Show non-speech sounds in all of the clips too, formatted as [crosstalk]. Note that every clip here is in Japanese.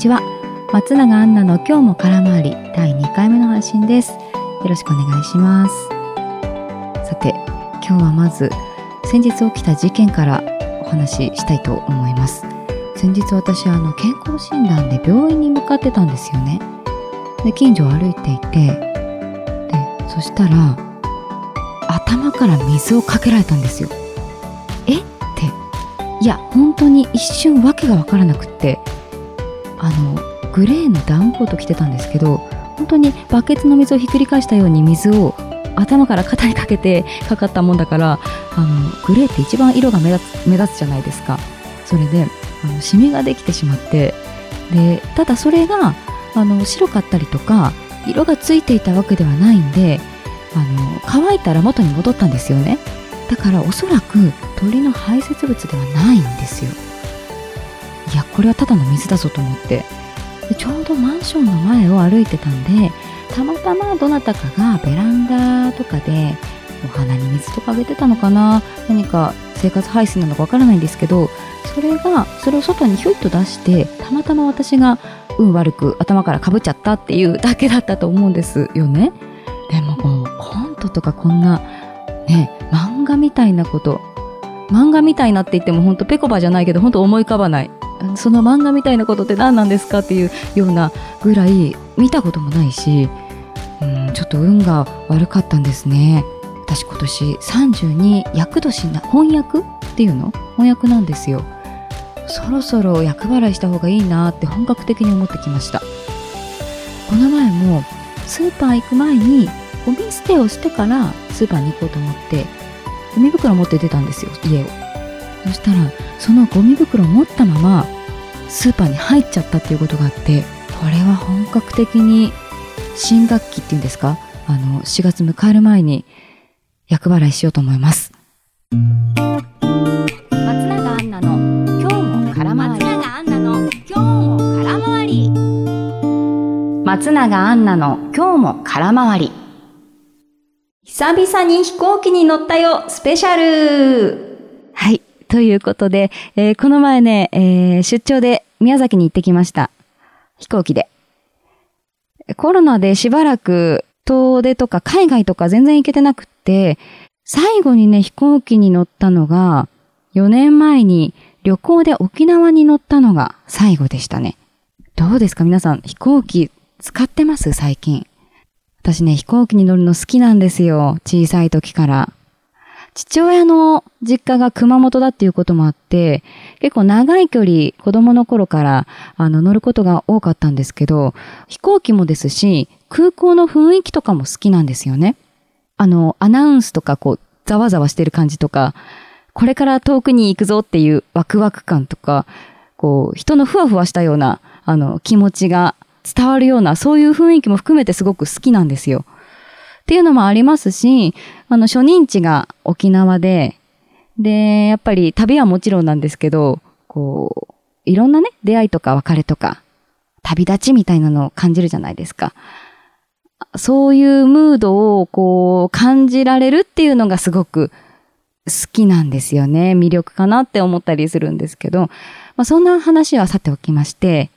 ちは。松永アンナの今日も空回り第2回目の配信です。よろしくお願いします。さて今日はまず先日起きた事件からお話ししたいと思います。先日私あの健康診断で病院に向かってたんですよね。で近所を歩いていてでそしたら頭から水をかけられたんですよ。え？って。いや本当に一瞬わけがわからなくって。あのグレーのダウンコート着てたんですけど本当にバケツの水をひっくり返したように水を頭から肩にかけてかかったもんだからあのグレーって一番色が目立つ目立つじゃないですか。それであのシミができてしまってでただそれがあの白かったりとか色がついていたわけではないんであの乾いたら元に戻ったんですよね。だからおそらく鳥の排泄物ではないんですよ。いやこれはただの水だぞと思って。でちょうどマンションの前を歩いてたんでたまたまどなたかがベランダとかでお花に水とかあげてたのかな？何か生活排水なのかわからないんですけどそれがそれを外にひょいっと出してたまたま私が運悪く頭からかぶっちゃったっていうだけだったと思うんですよね。でもこうコントとかこんなね漫画みたいなこと漫画みたいなって言ってもほんとぺこばじゃないけどほんと思い浮かばない。その漫画みたいなことって何なんですかっていうようなぐらい見たこともないし、うん、ちょっと運が悪かったんですね。私今年32厄年な翻訳っていうの翻訳なんですよ。そろそろ厄払いした方がいいなって本格的に思ってきました。この前もスーパー行く前にゴミ捨てをしてからスーパーに行こうと思ってゴミ袋持って出たんですよ家をそしたらそのゴミ袋を持ったままスーパーに入っちゃったっていうことがあってこれは本格的に新学期っていうんですか？あの4月迎える前に厄払いしようと思います。松永アンナの今日も空回り。松永アンナの今日も空回り。松永アンナの今日も空回り。久々に飛行機に乗ったよスペシャル。はいということで、えー、この前ね、えー、出張で宮崎に行ってきました。飛行機で。コロナでしばらく遠出とか海外とか全然行けてなくって、最後にね、飛行機に乗ったのが、4年前に旅行で沖縄に乗ったのが最後でしたね。どうですか？皆さん、飛行機使ってます？最近。私ね、飛行機に乗るの好きなんですよ。小さい時から。父親の実家が熊本だっていうこともあって、結構長い距離、子供の頃からあの乗ることが多かったんですけど、飛行機もですし、空港の雰囲気とかも好きなんですよね。あの、アナウンスとかこう、ざわざわしてる感じとか、これから遠くに行くぞっていうワクワク感とか、こう、人のふわふわしたような、あの、気持ちが伝わるような、そういう雰囲気も含めてすごく好きなんですよ。っていうのもありますし、あの、初任地が沖縄で、で、やっぱり旅はもちろんなんですけど、こう、いろんなね、出会いとか別れとか、旅立ちみたいなのを感じるじゃないですか。そういうムードをこう感じられるっていうのがすごく好きなんですよね。魅力かなって思ったりするんですけど、まあ、そんな話はさておきまして、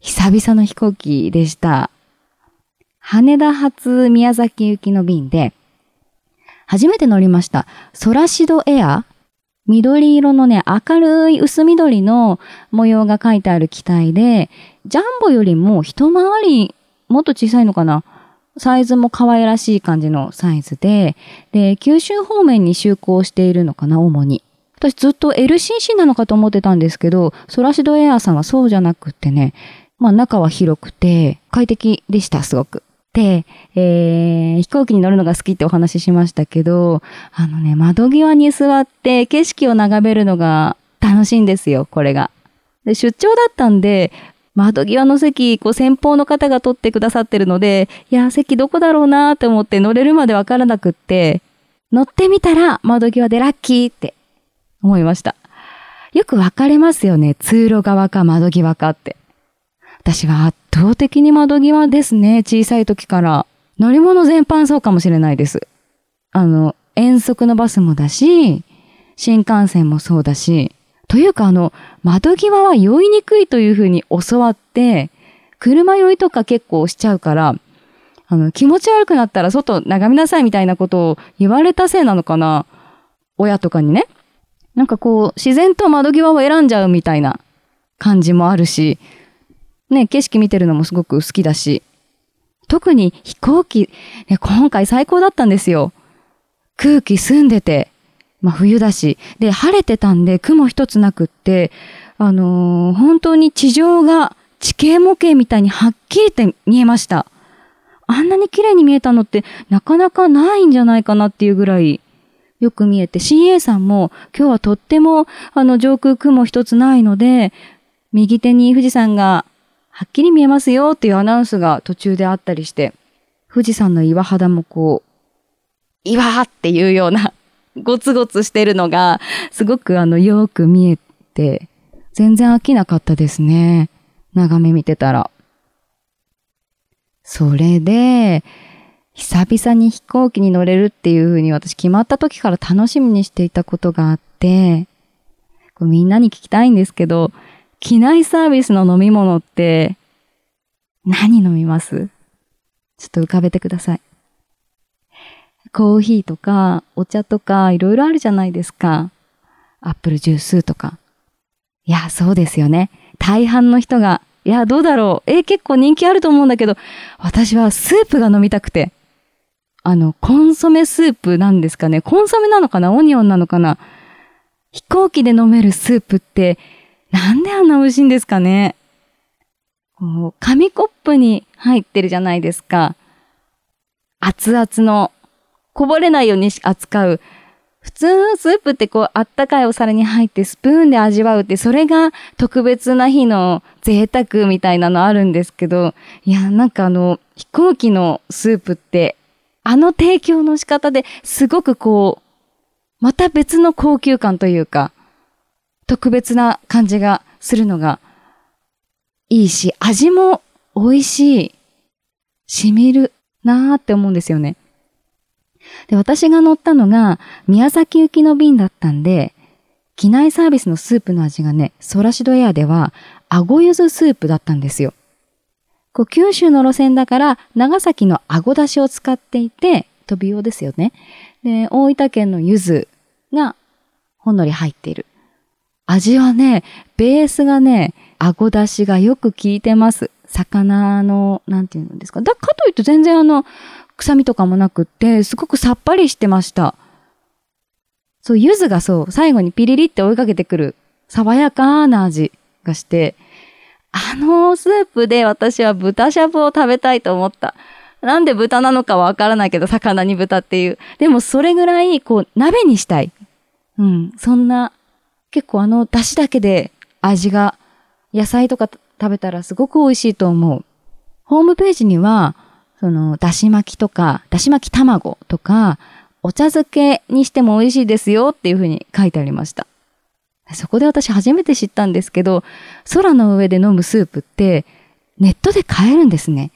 久々の飛行機でした。羽田発宮崎行きの便で、初めて乗りました。ソラシドエア緑色のね、明るい薄緑の模様が書いてある機体で、ジャンボよりも一回りもっと小さいのかな？サイズも可愛らしい感じのサイズで、で、九州方面に就航しているのかな、主に。私ずっと LCC なのかと思ってたんですけど、ソラシドエアさんはそうじゃなくってね、まあ中は広くて快適でした、すごく。で、えー、飛行機に乗るのが好きってお話ししましたけど、あのね、窓際に座って景色を眺めるのが楽しいんですよ、これが。で出張だったんで、窓際の席、こう先方の方が取ってくださってるので、いや、席どこだろうなって思って乗れるまでわからなくって、乗ってみたら窓際でラッキーって思いました。よく分かれますよね。通路側か窓際かって。私は圧倒的に窓際ですね。小さい時から。乗り物全般そうかもしれないです。あの、遠足のバスもだし、新幹線もそうだし、というかあの、窓際は酔いにくいというふうに教わって、車酔いとか結構しちゃうから、あの、気持ち悪くなったら外眺めなさいみたいなことを言われたせいなのかな親とかにね。なんかこう、自然と窓際を選んじゃうみたいな感じもあるし、ね、景色見てるのもすごく好きだし、特に飛行機、ね、今回最高だったんですよ。空気澄んでて、まあ冬だし、で、晴れてたんで雲一つなくって、あのー、本当に地上が地形模型みたいにはっきりと見えました。あんなに綺麗に見えたのってなかなかないんじゃないかなっていうぐらいよく見えて、CA さんも今日はとってもあの上空雲一つないので、右手に富士山がはっきり見えますよっていうアナウンスが途中であったりして、富士山の岩肌もこう、岩っていうような [laughs] ゴツゴツしてるのがすごくあのよく見えて、全然飽きなかったですね。眺め見てたら。それで、久々に飛行機に乗れるっていう風に私決まった時から楽しみにしていたことがあって、みんなに聞きたいんですけど、機内サービスの飲み物って何飲みます？ちょっと浮かべてください。コーヒーとかお茶とかいろいろあるじゃないですか。アップルジュースとか。いや、そうですよね。大半の人が、いや、どうだろう。えー、結構人気あると思うんだけど、私はスープが飲みたくて。あの、コンソメスープなんですかね。コンソメなのかな？オニオンなのかな？飛行機で飲めるスープって、なんであんな美味しいんですかねこう紙コップに入ってるじゃないですか。熱々の、こぼれないように扱う。普通スープってこうあったかいお皿に入ってスプーンで味わうって、それが特別な日の贅沢みたいなのあるんですけど、いや、なんかあの、飛行機のスープってあの提供の仕方ですごくこう、また別の高級感というか、特別な感じがするのがいいし、味も美味しい、染みるなーって思うんですよね。で、私が乗ったのが宮崎行きの便だったんで、機内サービスのスープの味がね、ソラシドエアでは、あごゆずスープだったんですよ。こう九州の路線だから長崎のあごだしを使っていて、飛び用ですよね。で、大分県の柚子がほんのり入っている。味はね、ベースがね、あごだしがよく効いてます。魚の、なんていうんですか。だかといって全然あの、臭みとかもなくって、すごくさっぱりしてました。そう、柚子がそう、最後にピリリって追いかけてくる、爽やかな味がして、あのスープで私は豚しゃぶを食べたいと思った。なんで豚なのかわからないけど、魚に豚っていう。でもそれぐらい、こう、鍋にしたい。うん。そんな、結構あの、出汁だけで味が、野菜とか食べたらすごく美味しいと思う。ホームページには、その、だし巻きとか、だし巻き卵とか、お茶漬けにしても美味しいですよっていうふうに書いてありました。そこで私初めて知ったんですけど、空の上で飲むスープってネットで買えるんですね。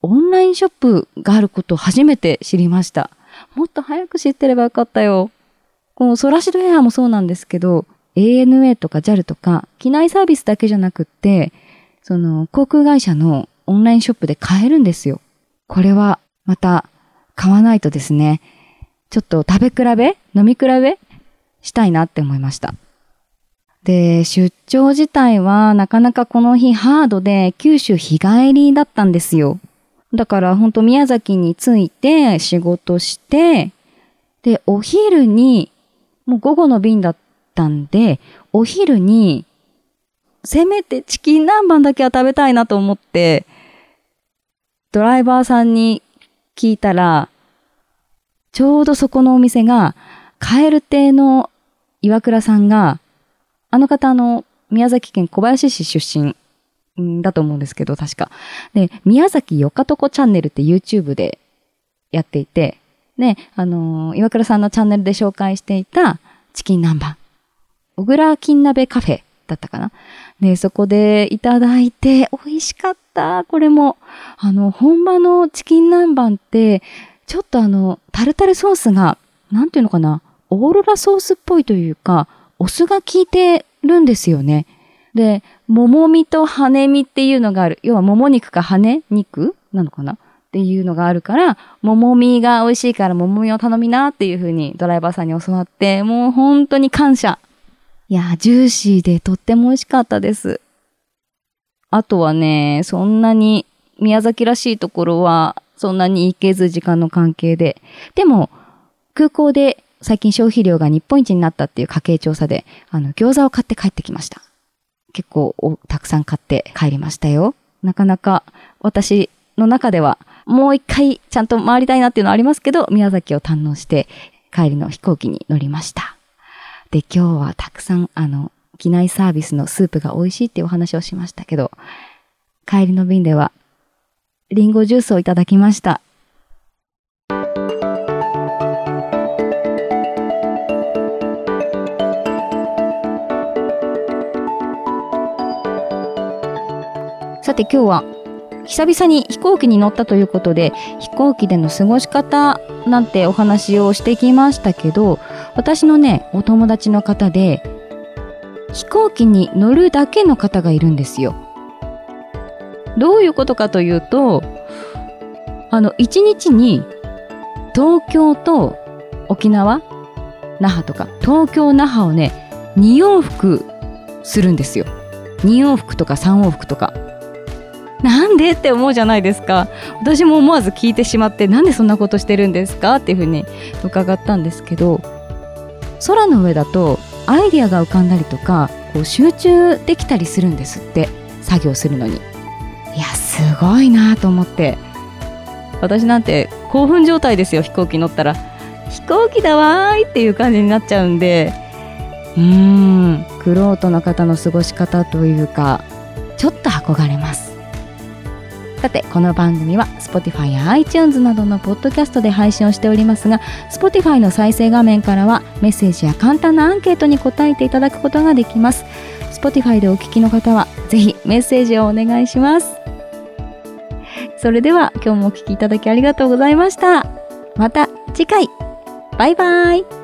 オンラインショップがあることを初めて知りました。もっと早く知ってればよかったよ。このソラシドエアもそうなんですけど、ANA とか JAL とか機内サービスだけじゃなくって、その航空会社のオンラインショップで買えるんですよ。これはまた買わないとですね、ちょっと食べ比べ飲み比べしたいなって思いました。で、出張自体はなかなかこの日ハードで九州日帰りだったんですよ。だから本当宮崎に着いて仕事して、で、お昼に、もう午後の便だったんで、お昼に、せめてチキン南蛮だけは食べたいなと思って、ドライバーさんに聞いたら、ちょうどそこのお店が、カエル亭の岩倉さんがあの方、の、宮崎県小林市出身だと思うんですけど、確か。で、宮崎よかとこチャンネルって YouTube でやっていて、ね、あの岩倉さんのチャンネルで紹介していたチキン南蛮。小倉金鍋カフェだったかな？で、そこでいただいて、美味しかった。これも、あの、本場のチキン南蛮って、ちょっとあの、タルタルソースが、なんていうのかな、オーロラソースっぽいというか、お酢が効いてるんですよね。で、ももみと羽身っていうのがある。要はもも肉か羽肉なのかな？っていうのがあるから、ももみが美味しいからももみを頼みなっていう風にドライバーさんに教わって、もう本当に感謝。いや、ジューシーでとっても美味しかったです。あとはね、そんなに宮崎らしいところはそんなに行けず時間の関係で。でも、空港で最近消費量が日本一になったっていう家計調査で、あの、餃子を買って帰ってきました。結構たくさん買って帰りましたよ。なかなか私の中ではもう一回ちゃんと回りたいなっていうのはありますけど、宮崎を堪能して帰りの飛行機に乗りました。で、今日はたくさんあの、機内サービスのスープが美味しいっていうお話をしましたけど、帰りの便ではリンゴジュースをいただきました。さて今日は久々に飛行機に乗ったということで飛行機での過ごし方なんてお話をしてきましたけど私のねお友達の方で飛行機に乗るだけの方がいるんですよ。どういうことかというとあの1日に東京と沖縄那覇とか東京那覇をね2往復するんですよ。2往復とか3往復とかなんでって思うじゃないですか私も思わず聞いてしまってなんでそんなことしてるんですかっていうふうに伺ったんですけど空の上だとアイディアが浮かんだりとかこう集中できたりするんですって作業するのに。いやすごいなと思って。私なんて興奮状態ですよ飛行機乗ったら。飛行機だわーいっていう感じになっちゃうんで。うーんくろうとの方の過ごし方というかちょっと憧れます。さてこの番組は Spotify や iTunes などのポッドキャストで配信をしておりますが Spotify の再生画面からはメッセージや簡単なアンケートに答えていただくことができます。Spotify でお聞きの方はぜひメッセージをお願いします。それでは今日もお聞きいただきありがとうございました。また次回。バイバイ。